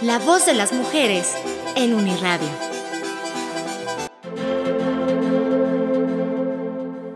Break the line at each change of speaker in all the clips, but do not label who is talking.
La voz de las mujeres en Uniradio.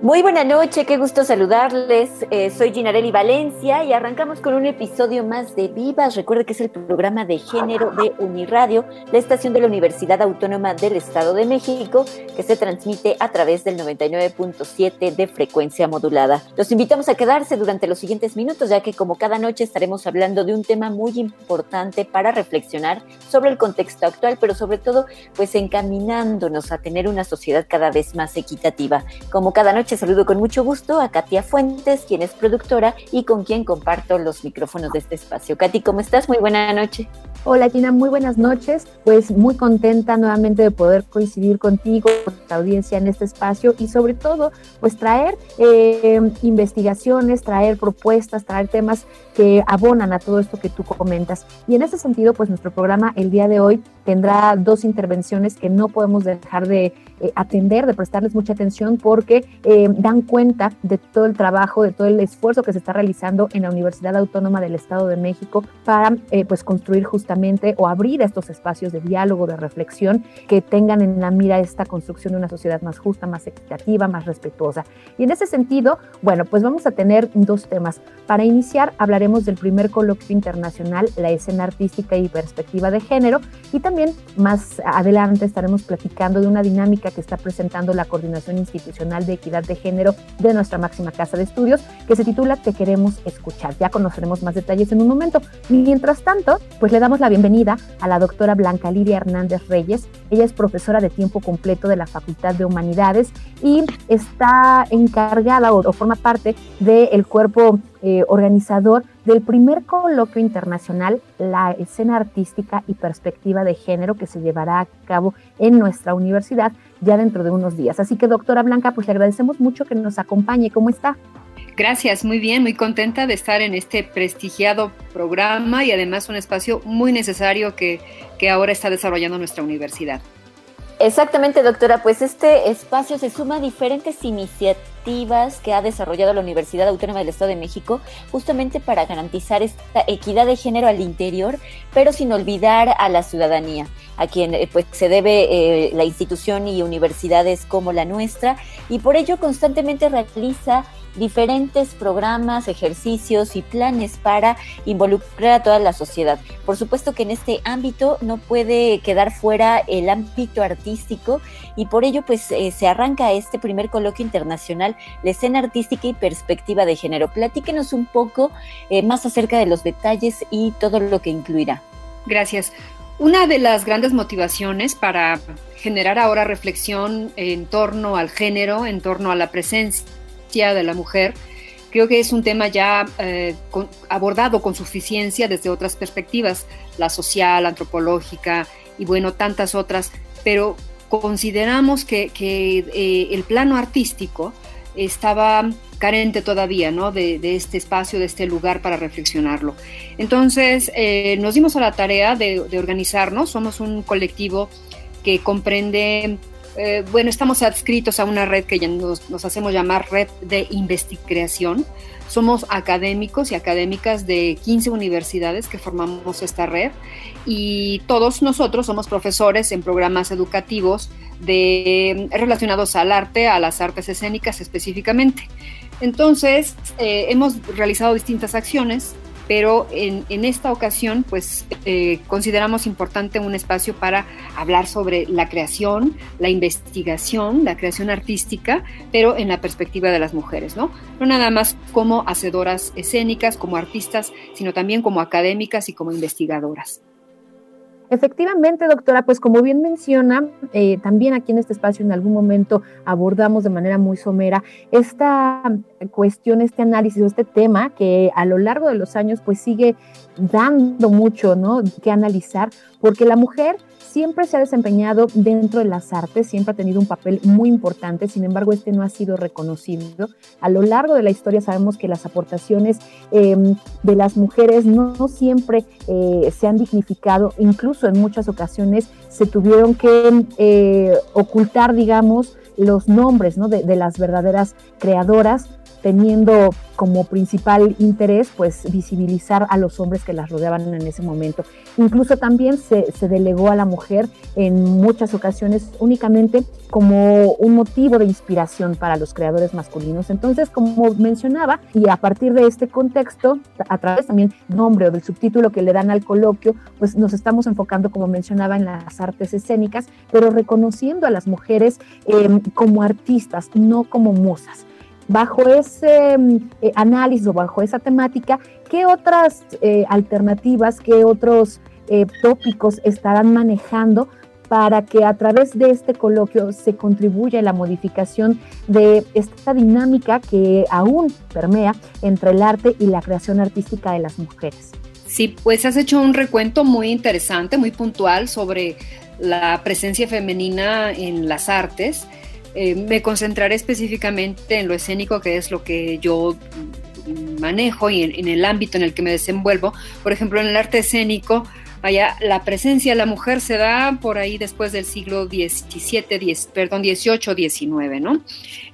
Muy buena noche, qué gusto saludarles. Eh, soy Ginarelli Valencia y arrancamos con un episodio más de Vivas. Recuerde que es el programa de género de Uniradio, la estación de la Universidad Autónoma del Estado de México, que se transmite a través del 99.7 de frecuencia modulada. Los invitamos a quedarse durante los siguientes minutos, ya que como cada noche estaremos hablando de un tema muy importante para reflexionar sobre el contexto actual, pero sobre todo, pues encaminándonos a tener una sociedad cada vez más equitativa. Como cada noche saludo con mucho gusto a Katia Fuentes, quien es productora y con quien comparto los micrófonos de este espacio. Katy, ¿cómo estás? Muy buena noche.
Hola Gina, muy buenas noches. Pues muy contenta nuevamente de poder coincidir contigo, con la audiencia en este espacio y sobre todo pues traer eh, investigaciones, traer propuestas, traer temas que abonan a todo esto que tú comentas. Y en ese sentido pues nuestro programa el día de hoy tendrá dos intervenciones que no podemos dejar de eh, atender, de prestarles mucha atención porque eh, dan cuenta de todo el trabajo, de todo el esfuerzo que se está realizando en la Universidad Autónoma del Estado de México para eh, pues construir justamente o abrir estos espacios de diálogo, de reflexión que tengan en la mira esta construcción de una sociedad más justa, más equitativa, más respetuosa. Y en ese sentido, bueno, pues vamos a tener dos temas. Para iniciar hablaremos del primer coloquio internacional, la escena artística y perspectiva de género, y también más adelante estaremos platicando de una dinámica que está presentando la Coordinación Institucional de Equidad de Género de nuestra máxima casa de estudios, que se titula Te queremos escuchar. Ya conoceremos más detalles en un momento. Mientras tanto, pues le damos la bienvenida a la doctora Blanca Lidia Hernández Reyes. Ella es profesora de tiempo completo de la Facultad de Humanidades y está encargada o, forma parte del cuerpo eh, organizador del primer coloquio internacional, la escena artística y perspectiva de género que se llevará a cabo en nuestra universidad ya dentro de unos días. Así que, doctora Blanca, pues le agradecemos mucho que nos acompañe. ¿Cómo está?
Gracias, muy bien, muy contenta de estar en este prestigiado programa y además un espacio muy necesario que, que ahora está desarrollando nuestra universidad.
Exactamente, doctora. Pues este espacio se suma a diferentes iniciativas que ha desarrollado la Universidad Autónoma del Estado de México justamente para garantizar esta equidad de género al interior, pero sin olvidar a la ciudadanía, a quien eh, pues se debe eh, la institución y universidades como la nuestra, y por ello constantemente realiza diferentes programas, ejercicios y planes para involucrar a toda la sociedad. Por supuesto que en este ámbito no puede quedar fuera el ámbito artístico y por ello pues eh, se arranca este primer coloquio internacional, la escena artística y perspectiva de género. Platíquenos un poco eh, más acerca de los detalles y todo lo que incluirá.
Gracias. Una de las grandes motivaciones para generar ahora reflexión en torno al género, en torno a la presencia de la mujer, creo que es un tema ya eh, abordado con suficiencia desde otras perspectivas, la social, antropológica y bueno, tantas otras, pero consideramos que, eh, el plano artístico estaba carente todavía ¿no? de, este espacio, de este lugar para reflexionarlo. Entonces eh, nos dimos a la tarea de organizarnos, somos un colectivo que comprende eh, bueno, estamos adscritos a una red que nos, nos hacemos llamar Red de Investigación. Somos académicos y académicas de 15 universidades que formamos esta red y todos nosotros somos profesores en programas educativos de, relacionados al arte, a las artes escénicas específicamente. Entonces, eh, hemos realizado distintas acciones pero en, esta ocasión pues eh, consideramos importante un espacio para hablar sobre la creación, la investigación, la creación artística, pero en la perspectiva de las mujeres, ¿no? No nada más como hacedoras escénicas, como artistas, sino también como académicas y como investigadoras.
Efectivamente, doctora, pues como bien menciona, eh, también aquí en este espacio en algún momento abordamos de manera muy somera esta cuestión, este análisis, este tema que a lo largo de los años pues sigue dando mucho, ¿no? Que analizar, porque la mujer siempre se ha desempeñado dentro de las artes, siempre ha tenido un papel muy importante, sin embargo este no ha sido reconocido. A lo largo de la historia sabemos que las aportaciones em, de las mujeres no, siempre eh, se han dignificado, incluso en muchas ocasiones se tuvieron que eh, ocultar, digamos, los nombres de las verdaderas creadoras teniendo como principal interés pues visibilizar a los hombres que las rodeaban en ese momento. Incluso también se, delegó a la mujer en muchas ocasiones únicamente como un motivo de inspiración para los creadores masculinos. Entonces, como mencionaba, y a partir de este contexto, a través también del nombre o del subtítulo que le dan al coloquio, pues nos estamos enfocando, como mencionaba, en las artes escénicas, pero reconociendo a las mujeres eh, como artistas, no como musas bajo ese mm, eh, análisis o bajo esa temática, ¿qué otras eh, alternativas, qué otros eh, tópicos estarán manejando para que a través de este coloquio se contribuya a la modificación de esta dinámica que aún permea entre el arte y la creación artística de las mujeres?
Sí, pues has hecho un recuento muy interesante, muy puntual sobre la presencia femenina en las artes eh, me concentraré específicamente en lo escénico, que es lo que yo manejo y en, el ámbito en el que me desenvuelvo. Por ejemplo, en el arte escénico, allá la presencia de la mujer se da por ahí después del siglo XVII, perdón, XVIII, XIX, ¿no?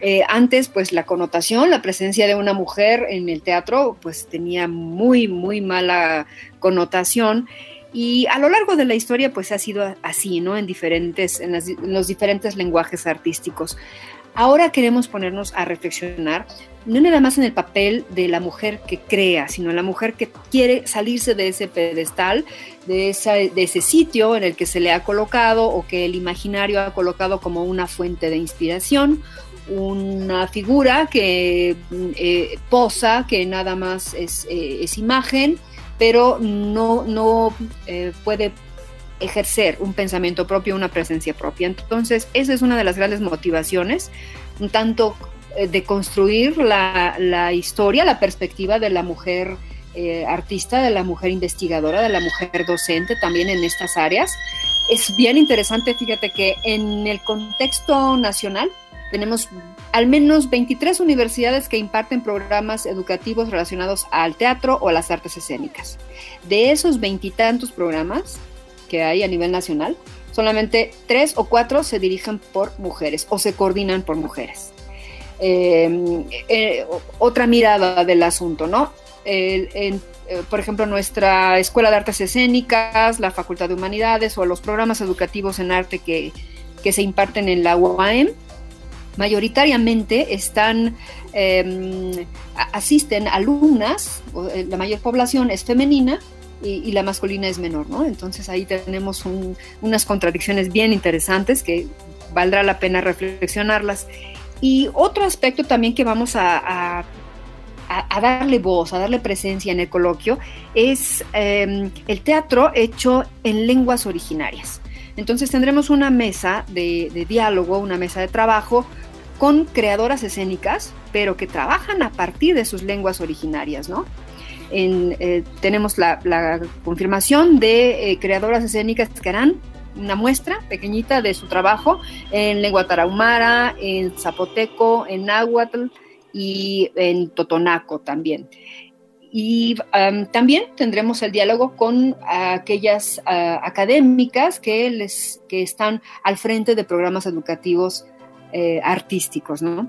Eh, antes, pues la connotación, la presencia de una mujer en el teatro, pues tenía muy, muy mala connotación y a lo largo de la historia, pues ha sido así, ¿no? En diferentes, en, los diferentes lenguajes artísticos. Ahora queremos ponernos a reflexionar, no nada más en el papel de la mujer que crea, sino la mujer que quiere salirse de ese pedestal, de, ese sitio en el que se le ha colocado o que el imaginario ha colocado como una fuente de inspiración, una figura que eh, posa, que nada más es, eh, es imagen, pero no, no eh, puede ejercer un pensamiento propio, una presencia propia. Entonces, esa es una de las grandes motivaciones, tanto eh, de construir la, historia, la perspectiva de la mujer eh, artista, de la mujer investigadora, de la mujer docente también en estas áreas. Es bien interesante, fíjate que en el contexto nacional, tenemos al menos 23 universidades que imparten programas educativos relacionados al teatro o a las artes escénicas. De esos veintitantos programas que hay a nivel nacional, solamente tres o cuatro se dirigen por mujeres o se coordinan por mujeres. Em, eh, otra mirada del asunto, ¿no? Eh, por ejemplo, nuestra Escuela de Artes Escénicas, la Facultad de Humanidades o los programas educativos en arte que, que se imparten en la UAM, mayoritariamente están, em, asisten alumnas, eh, la mayor población es femenina, y, la masculina es menor, ¿no? Entonces ahí tenemos unas contradicciones bien interesantes que valdrá la pena reflexionarlas. Y otro aspecto también que vamos a, darle voz, a darle presencia en el coloquio, es em, el teatro hecho en lenguas originarias. Entonces tendremos una mesa de, diálogo, una mesa de trabajo con creadoras escénicas, pero que trabajan a partir de sus lenguas originarias. Eh, tenemos la, confirmación de eh, creadoras escénicas que harán una muestra pequeñita de su trabajo en lengua tarahumara, en zapoteco, en náhuatl y en totonaco también. Y también tendremos el diálogo con aquellas ah, académicas que, les, que están al frente de programas educativos eh, artísticos, ¿no?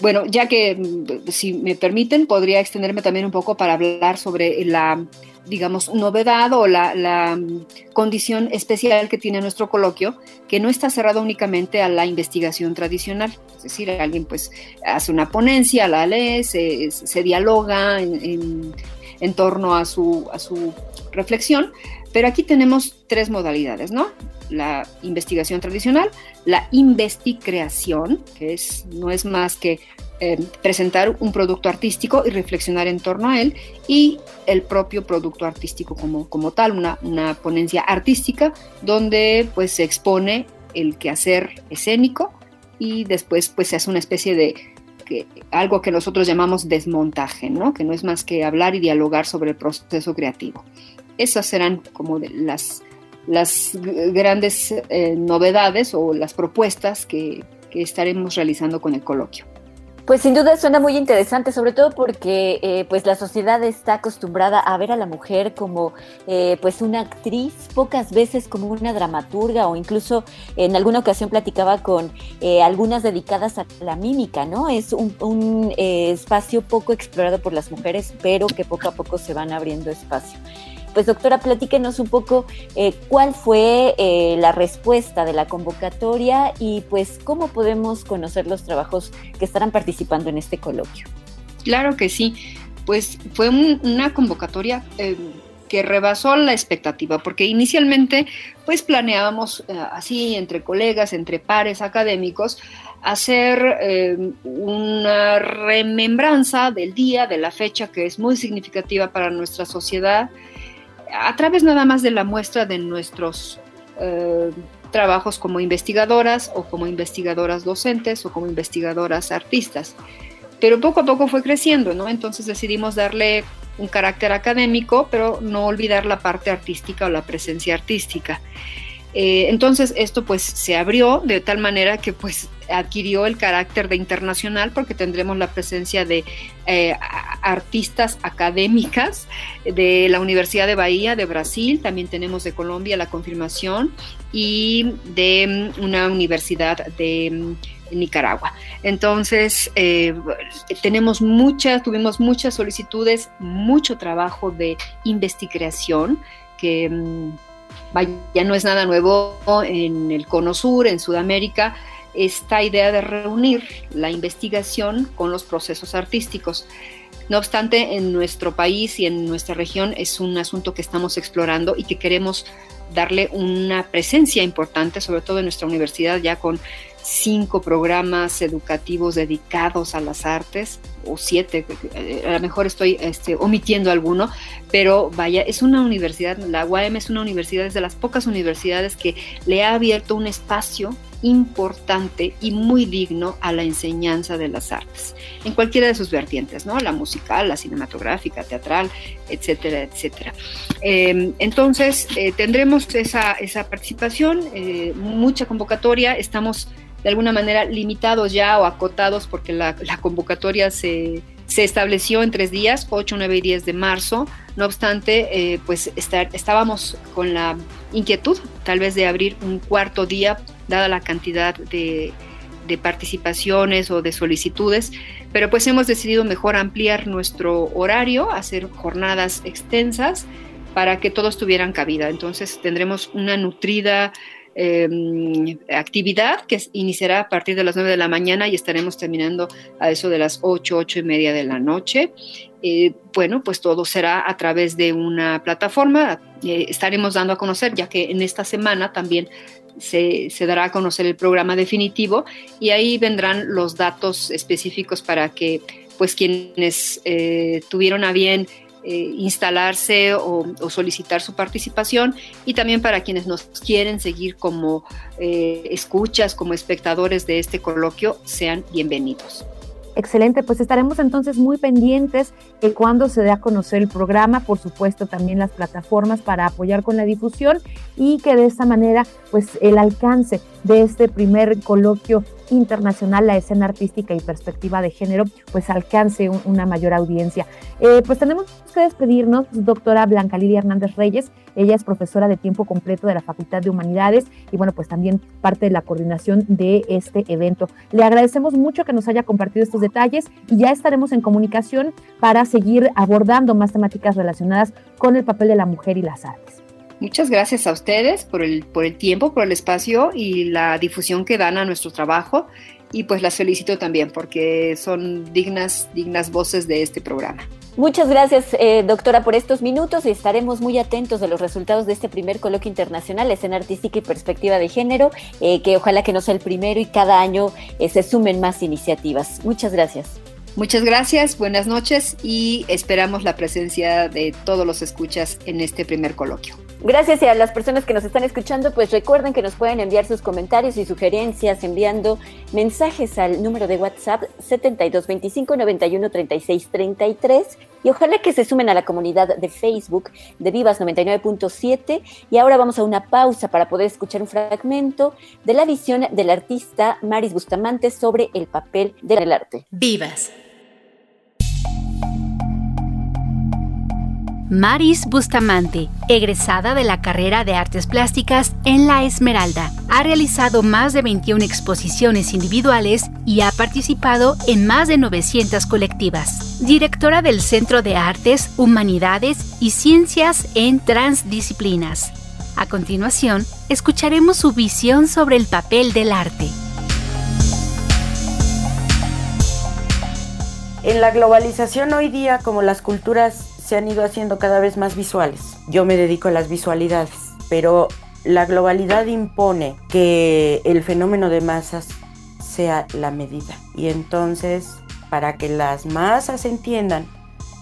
Bueno, ya que, mm, si me permiten, podría extenderme también un poco para hablar sobre la, digamos, novedad o la, mm, condición especial que tiene nuestro coloquio, que no está cerrado únicamente a la investigación tradicional. Es decir, alguien pues hace una ponencia, la lee, se, dialoga en, torno a su reflexión, pero aquí tenemos tres modalidades, ¿no? la investigación tradicional, la investicreación, que es, no es más que eh, presentar un producto artístico y reflexionar en torno a él y el propio producto artístico como, como tal, una, una ponencia artística donde pues se expone el quehacer escénico y después pues se hace una especie de que, algo que nosotros llamamos desmontaje, ¿no? que no es más que hablar y dialogar sobre el proceso creativo. Esas serán como las, las grandes eh, novedades o las propuestas que, que estaremos realizando con el coloquio.
Pues sin duda suena muy interesante, sobre todo porque eh, pues la sociedad está acostumbrada a ver a la mujer como eh, pues una actriz, pocas veces como una dramaturga o incluso en alguna ocasión platicaba con eh, algunas dedicadas a la mímica, ¿no? Es un, un espacio poco explorado por las mujeres, pero que poco a poco se van abriendo espacio. Pues doctora, platíquenos un poco eh, cuál fue eh, la respuesta de la convocatoria y pues cómo podemos conocer los trabajos que estarán participando en este coloquio.
Claro que sí, pues fue una convocatoria eh, que rebasó la expectativa, porque inicialmente pues planeábamos así entre colegas, entre pares académicos, hacer una remembranza del día, de la fecha que es muy significativa para nuestra sociedad, a través nada más de la muestra de nuestros eh, trabajos como investigadoras o como investigadoras docentes o como investigadoras artistas. Pero poco a poco fue creciendo, ¿no? Entonces decidimos darle un carácter académico, pero no olvidar la parte artística o la presencia artística. Eh, entonces esto pues se abrió de tal manera que pues adquirió el carácter de internacional porque tendremos la presencia de eh, artistas académicas de la Universidad de Bahía de Brasil, también tenemos de Colombia la confirmación y de mm, una universidad de mm, Nicaragua. Entonces, eh, tenemos muchas, tuvimos muchas solicitudes, mucho trabajo de investigación que mm, ya no es nada nuevo en el Cono Sur, en Sudamérica, esta idea de reunir la investigación con los procesos artísticos. No obstante, en nuestro país y en nuestra región es un asunto que estamos explorando y que queremos darle una presencia importante, sobre todo en nuestra universidad, ya con cinco programas educativos dedicados a las artes, o siete, eh, a lo mejor estoy este, omitiendo alguno, pero vaya, es una universidad, la UAM es una universidad, es de las pocas universidades que le ha abierto un espacio importante y muy digno a la enseñanza de las artes, en cualquiera de sus vertientes, ¿no? La musical, la cinematográfica, teatral, etcétera, etcétera. Em, entonces, eh, tendremos esa, esa participación, eh, mucha convocatoria, estamos de alguna manera limitados ya o acotados porque la, convocatoria se, estableció en tres días, 8, 9 y 10 de marzo. No obstante, eh, pues estábamos con la inquietud tal vez de abrir un cuarto día, dada la cantidad de, de participaciones o de solicitudes, pero pues hemos decidido mejor ampliar nuestro horario, hacer jornadas extensas para que todos tuvieran cabida. Entonces tendremos una nutrida Em, actividad que iniciará a partir de las 9 de la mañana y estaremos terminando a eso de las 8, 8 y media de la noche. Eh, bueno, pues todo será a través de una plataforma. Eh, estaremos dando a conocer, ya que en esta semana también se, dará a conocer el programa definitivo y ahí vendrán los datos específicos para que pues quienes eh, tuvieron a bien eh, instalarse o, solicitar su participación y también para quienes nos quieren seguir como eh, escuchas, como espectadores de este coloquio, sean bienvenidos.
Excelente, pues estaremos entonces muy pendientes de cuando se dé a conocer el programa, por supuesto también las plataformas para apoyar con la difusión y que de esta manera pues el alcance de este primer coloquio internacional, la escena artística y perspectiva de género, pues alcance una mayor audiencia. Eh, pues tenemos que despedirnos, doctora Blanca Lidia Hernández Reyes, ella es profesora de tiempo completo de la Facultad de Humanidades y bueno, pues también parte de la coordinación de este evento. Le agradecemos mucho que nos haya compartido estos detalles y ya estaremos en comunicación para seguir abordando más temáticas relacionadas con el papel de la mujer y las artes.
Muchas gracias a ustedes por el, por el tiempo, por el espacio y la difusión que dan a nuestro trabajo. Y pues las felicito también porque son dignas, dignas voces de este programa.
Muchas gracias, eh, doctora, por estos minutos y estaremos muy atentos de los resultados de este primer coloquio internacional, Escena Artística y Perspectiva de Género, eh, que ojalá que no sea el primero y cada año eh, se sumen más iniciativas. Muchas gracias.
Muchas gracias, buenas noches y esperamos la presencia de todos los escuchas en este primer coloquio.
Gracias a las personas que nos están escuchando, pues recuerden que nos pueden enviar sus comentarios y sugerencias enviando mensajes al número de WhatsApp 7225 91 36 33 y ojalá que se sumen a la comunidad de Facebook de Vivas 99.7 y ahora vamos a una pausa para poder escuchar un fragmento de la visión del artista Maris Bustamante sobre el papel del arte.
Vivas
Maris Bustamante, egresada de la carrera de Artes Plásticas en La Esmeralda, ha realizado más de 21 exposiciones individuales y ha participado en más de 900 colectivas. Directora del Centro de Artes, Humanidades y Ciencias en Transdisciplinas. A continuación, escucharemos su visión sobre el papel del arte.
En la globalización hoy día, como las culturas se han ido haciendo cada vez más visuales. Yo me dedico a las visualidades, pero la globalidad impone que el fenómeno de masas sea la medida. Y entonces, para que las masas entiendan,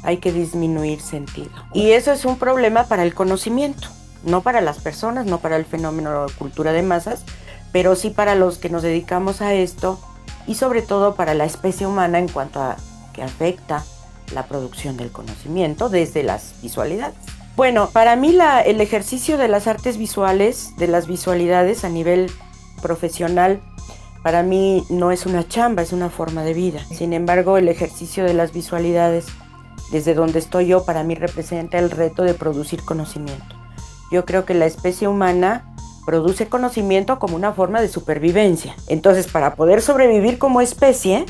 hay que disminuir sentido. Y eso es un problema para el conocimiento, no para las personas, no para el fenómeno de cultura de masas, pero sí para los que nos dedicamos a esto y sobre todo para la especie humana en cuanto a que afecta la producción del conocimiento desde las visualidades. Bueno, para mí el ejercicio de las artes visuales, de las visualidades a nivel profesional, para mí no es una chamba, es una forma de vida. Sin embargo, el ejercicio de las visualidades, desde donde estoy yo, para mí representa el reto de producir conocimiento. Yo creo que la especie humana produce conocimiento como una forma de supervivencia. Entonces, para poder sobrevivir como especie,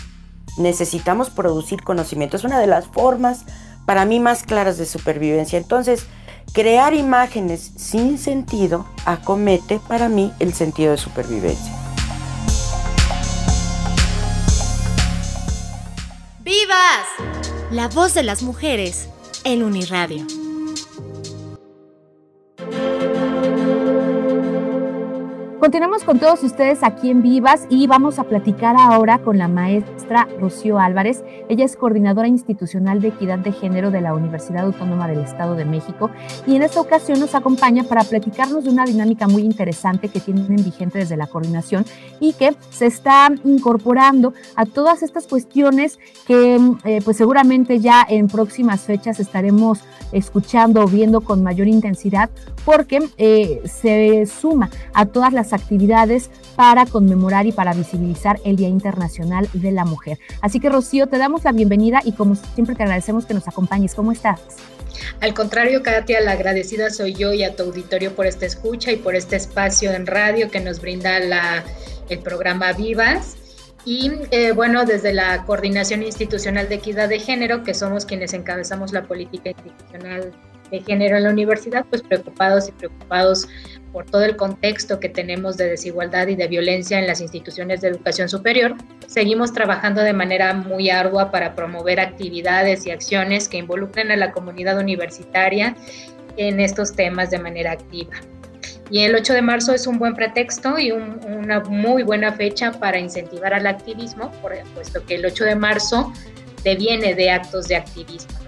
necesitamos producir conocimiento. Es una de las formas para mí más claras de supervivencia. Entonces, crear imágenes sin sentido acomete para mí el sentido de supervivencia.
¡Vivas! La voz de las mujeres en Uniradio.
Continuamos con todos ustedes aquí en Vivas y vamos a platicar ahora con la maestra Rocío Álvarez. Ella es coordinadora institucional de equidad de género de la Universidad Autónoma del Estado de México y en esta ocasión nos acompaña para platicarnos de una dinámica muy interesante que tienen vigente desde la coordinación y que se está incorporando a todas estas cuestiones que eh, pues seguramente ya en próximas fechas estaremos escuchando o viendo con mayor intensidad porque eh, se suma a todas las actividades para conmemorar y para visibilizar el Día Internacional de la Mujer. Así que Rocío, te damos la bienvenida y como siempre te agradecemos que nos acompañes. ¿Cómo estás?
Al contrario, Katia, la agradecida soy yo y a tu auditorio por esta escucha y por este espacio en radio que nos brinda el programa Vivas. Y eh, bueno, desde la Coordinación Institucional de Equidad de Género, que somos quienes encabezamos la política institucional de género en la universidad, pues preocupados y preocupados por todo el contexto que tenemos de desigualdad y de violencia en las instituciones de educación superior, seguimos trabajando de manera muy ardua para promover actividades y acciones que involucren a la comunidad universitaria en estos temas de manera activa. Y el 8 de marzo es un buen pretexto y una muy buena fecha para incentivar al activismo, puesto que el 8 de marzo deviene de actos de activismo.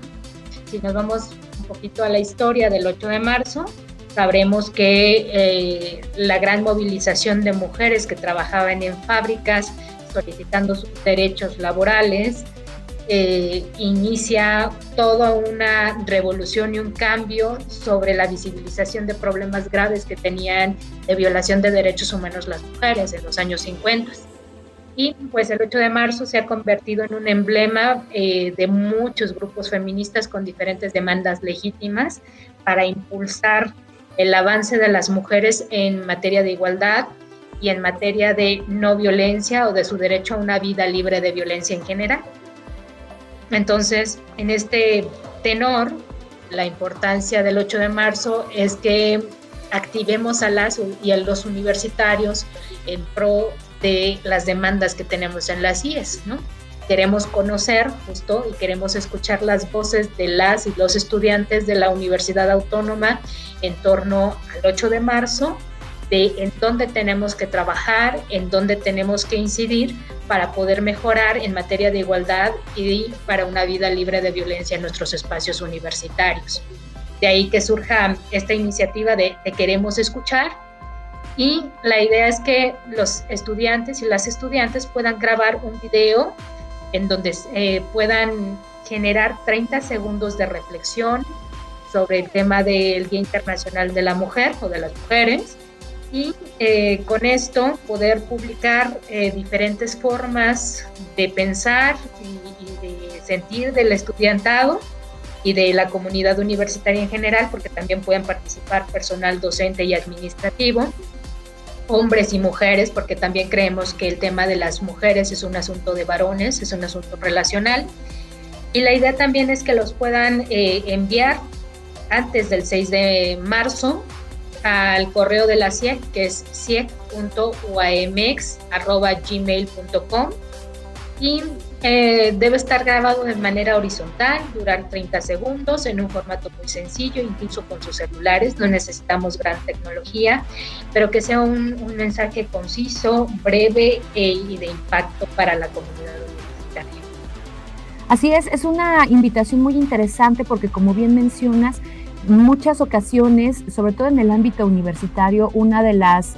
Si nos vamos un poquito a la historia del 8 de marzo, sabremos que eh, la gran movilización de mujeres que trabajaban en fábricas solicitando sus derechos laborales, eh, inicia toda una revolución y un cambio sobre la visibilización de problemas graves que tenían de violación de derechos humanos las mujeres en los años 50. Y pues el 8 de marzo se ha convertido en un emblema eh, de muchos grupos feministas con diferentes demandas legítimas para impulsar el avance de las mujeres en materia de igualdad y en materia de no violencia o de su derecho a una vida libre de violencia en general. Entonces, en este tenor, la importancia del 8 de marzo es que activemos a las y a los universitarios en pro de las demandas que tenemos en las IES, ¿no? Queremos conocer justo y queremos escuchar las voces de las y los estudiantes de la Universidad Autónoma en torno al 8 de marzo de en dónde tenemos que trabajar, en dónde tenemos que incidir para poder mejorar en materia de igualdad y para una vida libre de violencia en nuestros espacios universitarios. De ahí que surja esta iniciativa de, Queremos Escuchar y la idea es que los estudiantes y las estudiantes puedan grabar un video en donde eh, puedan generar 30 segundos de reflexión sobre el tema del Día Internacional de la Mujer o de las Mujeres y eh, con esto poder publicar eh, diferentes formas de pensar y, de sentir del estudiantado y de la comunidad universitaria en general, porque también pueden participar personal docente y administrativo, hombres y mujeres, porque también creemos que el tema de las mujeres es un asunto de varones, es un asunto relacional. Y la idea también es que los puedan eh, enviar antes del 6 de marzo al correo de la CIEC, que es ciec.uamx.gmail.com y eh, debe estar grabado de manera horizontal, durar 30 segundos, en un formato muy sencillo, incluso con sus celulares, no necesitamos gran tecnología, pero que sea un, mensaje conciso, breve e, y de impacto para la comunidad universitaria.
Así es, es una invitación muy interesante porque como bien mencionas, muchas ocasiones, sobre todo en el ámbito universitario, una de las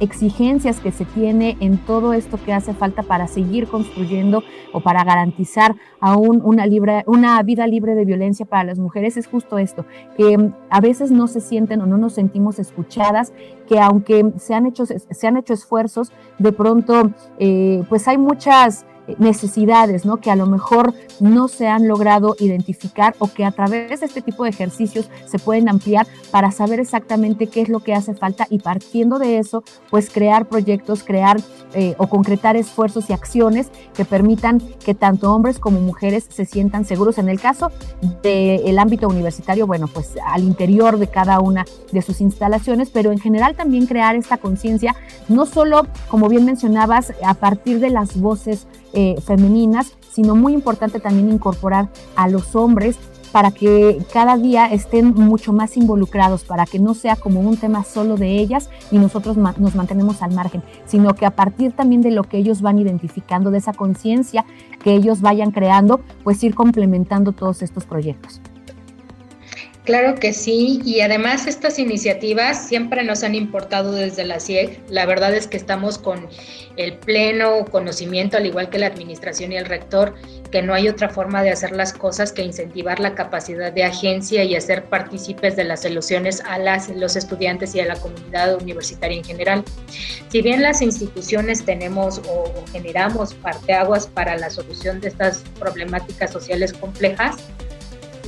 exigencias que se tiene en todo esto que hace falta para seguir construyendo o para garantizar aún una, una vida libre de violencia para las mujeres es justo esto, que em, a veces no se sienten o no nos sentimos escuchadas, que aunque se han hecho, se han hecho esfuerzos, de pronto eh, pues hay muchas necesidades, ¿no? Que a lo mejor no se han logrado identificar o que a través de este tipo de ejercicios se pueden ampliar para saber exactamente qué es lo que hace falta y partiendo de eso, pues crear proyectos, crear eh, o concretar esfuerzos y acciones que permitan que tanto hombres como mujeres se sientan seguros. En el caso del ámbito universitario, bueno, pues al interior de cada una de sus instalaciones, pero en general también crear esta conciencia, no solo, como bien mencionabas, a partir de las voces eh, femeninas, sino muy importante también incorporar a los hombres para que cada día estén mucho más involucrados, para que no sea como un tema solo de ellas y nosotros nos mantenemos al margen, sino que a partir también de lo que ellos van identificando, de esa conciencia que ellos vayan creando, pues ir complementando todos estos proyectos.
Claro que sí, y además estas iniciativas siempre nos han importado desde la CIEG. La verdad es que estamos con el pleno conocimiento, al igual que la administración y el rector, que no hay otra forma de hacer las cosas que incentivar la capacidad de agencia y hacer partícipes de las soluciones a las, los estudiantes y a la comunidad universitaria en general. Si bien las instituciones tenemos o, o generamos parteaguas para la solución de estas problemáticas sociales complejas,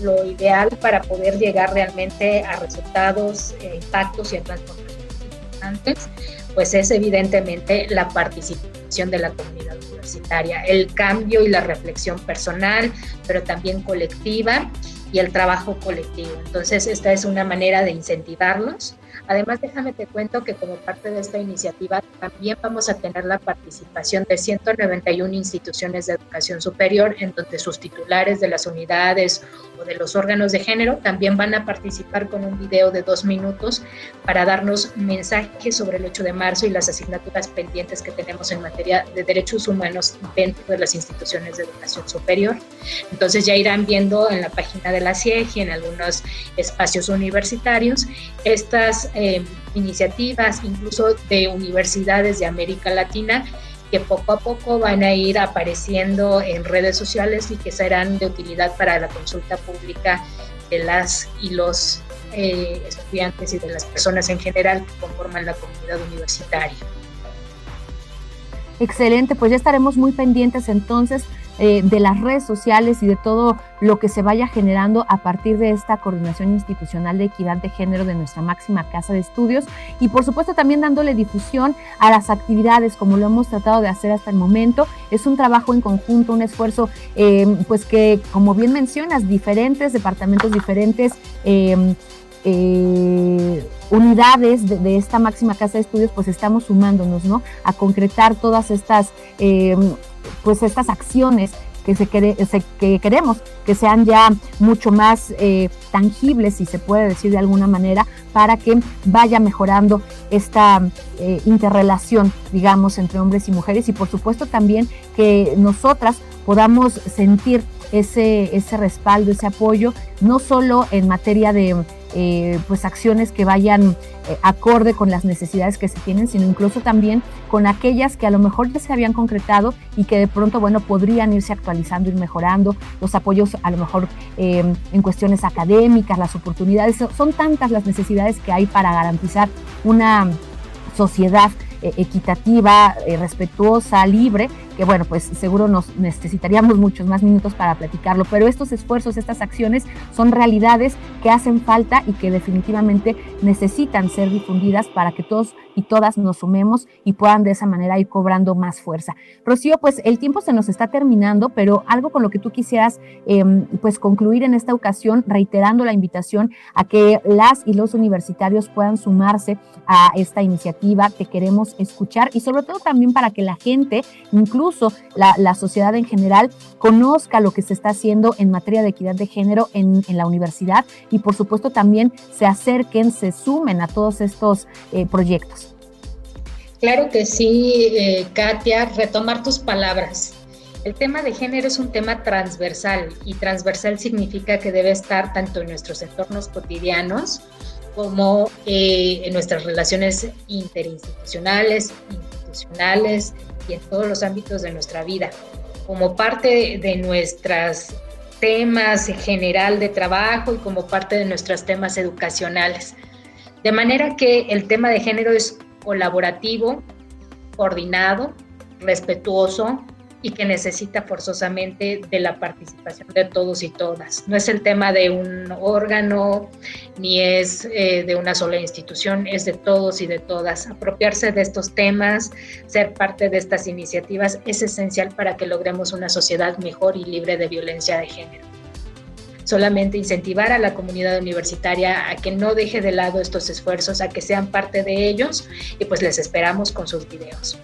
lo ideal para poder llegar realmente a resultados, eh, impactos y a transformaciones importantes, pues es evidentemente la participación de la comunidad universitaria, el cambio y la reflexión personal, pero también colectiva y el trabajo colectivo. Entonces, esta es una manera de incentivarlos Además, déjame te cuento que como parte de esta iniciativa también vamos a tener la participación de 191 instituciones de educación superior, en donde sus titulares de las unidades de los órganos de género también van a participar con un video de dos minutos para darnos mensajes sobre el 8 de marzo y las asignaturas pendientes que tenemos en materia de derechos humanos dentro de las instituciones de educación superior. Entonces ya irán viendo en la página de la CIEG y en algunos espacios universitarios estas eh, iniciativas, incluso de universidades de América Latina, que poco a poco van a ir apareciendo en redes sociales y que serán de utilidad para la consulta pública de las y los eh, estudiantes y de las personas en general que conforman la comunidad universitaria.
Excelente, pues ya estaremos muy pendientes entonces eh, de las redes sociales y de todo lo que se vaya generando a partir de esta coordinación institucional de equidad de género de nuestra máxima casa de estudios y por supuesto también dándole difusión a las actividades como lo hemos tratado de hacer hasta el momento. Es un trabajo en conjunto, un esfuerzo eh, pues que como bien mencionas, diferentes departamentos, diferentes... Eh, unidades de, esta máxima casa de estudios, pues estamos sumándonos, ¿no? A concretar todas estas, eh, pues estas acciones que, se, que queremos que sean ya mucho más eh, tangibles, si se puede decir de alguna manera, para que vaya mejorando esta eh, interrelación, digamos, entre hombres y mujeres. Y por supuesto también que nosotras podamos sentir ese, ese respaldo, ese apoyo, no solo en materia de eh, pues acciones que vayan eh, acorde con las necesidades que se tienen, sino incluso también con aquellas que a lo mejor ya se habían concretado y que de pronto, bueno, podrían irse actualizando, y mejorando, los apoyos a lo mejor em, en cuestiones académicas, las oportunidades, son tantas las necesidades que hay para garantizar una sociedad eh, equitativa, respetuosa, libre, que bueno, pues seguro nos necesitaríamos muchos más minutos para platicarlo, pero estos esfuerzos, estas acciones son realidades que hacen falta y que definitivamente necesitan ser difundidas para que todos y todas nos sumemos y puedan de esa manera ir cobrando más fuerza. Rocío, pues el tiempo se nos está terminando, pero algo con lo que tú quisieras em, pues concluir en esta ocasión, reiterando la invitación a que las y los universitarios puedan sumarse a esta iniciativa que queremos escuchar y sobre todo también para que la gente, incluso incluso la, sociedad en general conozca lo que se está haciendo en materia de equidad de género en, la universidad y por supuesto también se acerquen, se sumen a todos estos eh, proyectos.
Claro que sí, eh, Katia, retomar tus palabras. El tema de género es un tema transversal y transversal significa que debe estar tanto en nuestros entornos cotidianos como eh, en nuestras relaciones interinstitucionales, institucionales y en todos los ámbitos de nuestra vida, como parte de nuestros temas en general de trabajo y como parte de nuestros temas educacionales. De manera que el tema de género es colaborativo, coordinado, respetuoso, y que necesita forzosamente de la participación de todos y todas. No es el tema de un órgano ni es eh, de una sola institución, es de todos y de todas. Apropiarse de estos temas, ser parte de estas iniciativas es esencial para que logremos una sociedad mejor y libre de violencia de género solamente incentivar a la comunidad universitaria a que no deje de lado estos esfuerzos, a que sean parte de ellos y pues les esperamos con sus videos.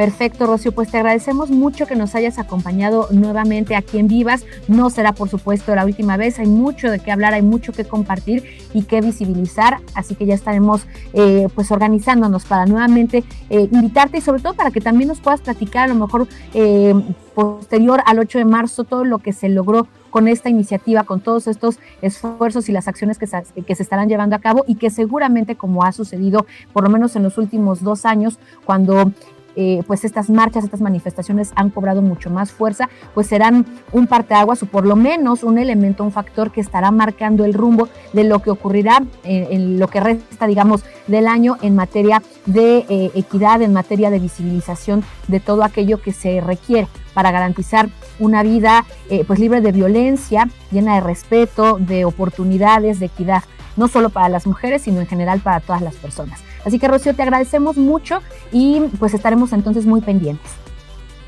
Perfecto, Rocío, pues te agradecemos mucho que nos hayas acompañado nuevamente aquí en Vivas. No será, por supuesto, la última vez. Hay mucho de qué hablar, hay mucho que compartir y que visibilizar. Así que ya estaremos eh, pues organizándonos para nuevamente eh, invitarte y sobre todo para que también nos puedas platicar a lo mejor eh, posterior al 8 de marzo todo lo que se logró con esta iniciativa, con todos estos esfuerzos y las acciones que se, que se, estarán llevando a cabo y que seguramente, como ha sucedido por lo menos en los últimos dos años, cuando eh, pues estas marchas, estas manifestaciones han cobrado mucho más fuerza, pues serán un parteaguas o por lo menos un elemento, un factor que estará marcando el rumbo de lo que ocurrirá en, lo que resta, digamos, del año en materia de eh, equidad, en materia de visibilización de todo aquello que se requiere para garantizar una vida eh, pues libre de violencia, llena de respeto, de oportunidades, de equidad, no solo para las mujeres, sino en general para todas las personas. Así que Rocío, te agradecemos mucho y pues estaremos entonces muy pendientes.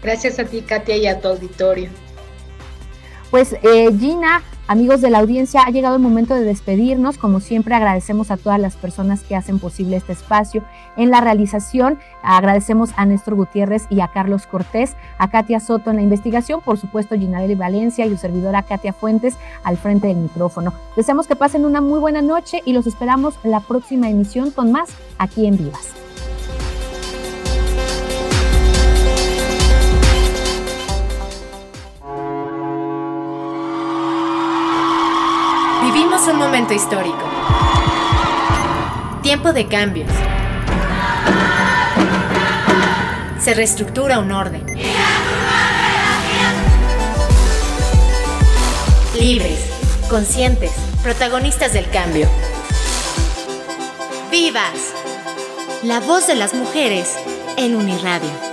Gracias a ti, Katia, y a tu auditorio.
Pues eh, Gina, amigos de la audiencia, ha llegado el momento de despedirnos. Como siempre, agradecemos a todas las personas que hacen posible este espacio. En la realización, agradecemos a Néstor Gutiérrez y a Carlos Cortés, a Katia Soto en la investigación, por supuesto, Ginarelli Valencia y su servidora Katia Fuentes al frente del micrófono. Deseamos que pasen una muy buena noche y los esperamos la próxima emisión con más aquí en Vivas.
Momento histórico. Tiempo de cambios. Se reestructura un orden. Libres, conscientes, protagonistas del cambio. ¡Vivas! La voz de las mujeres en Uniradio.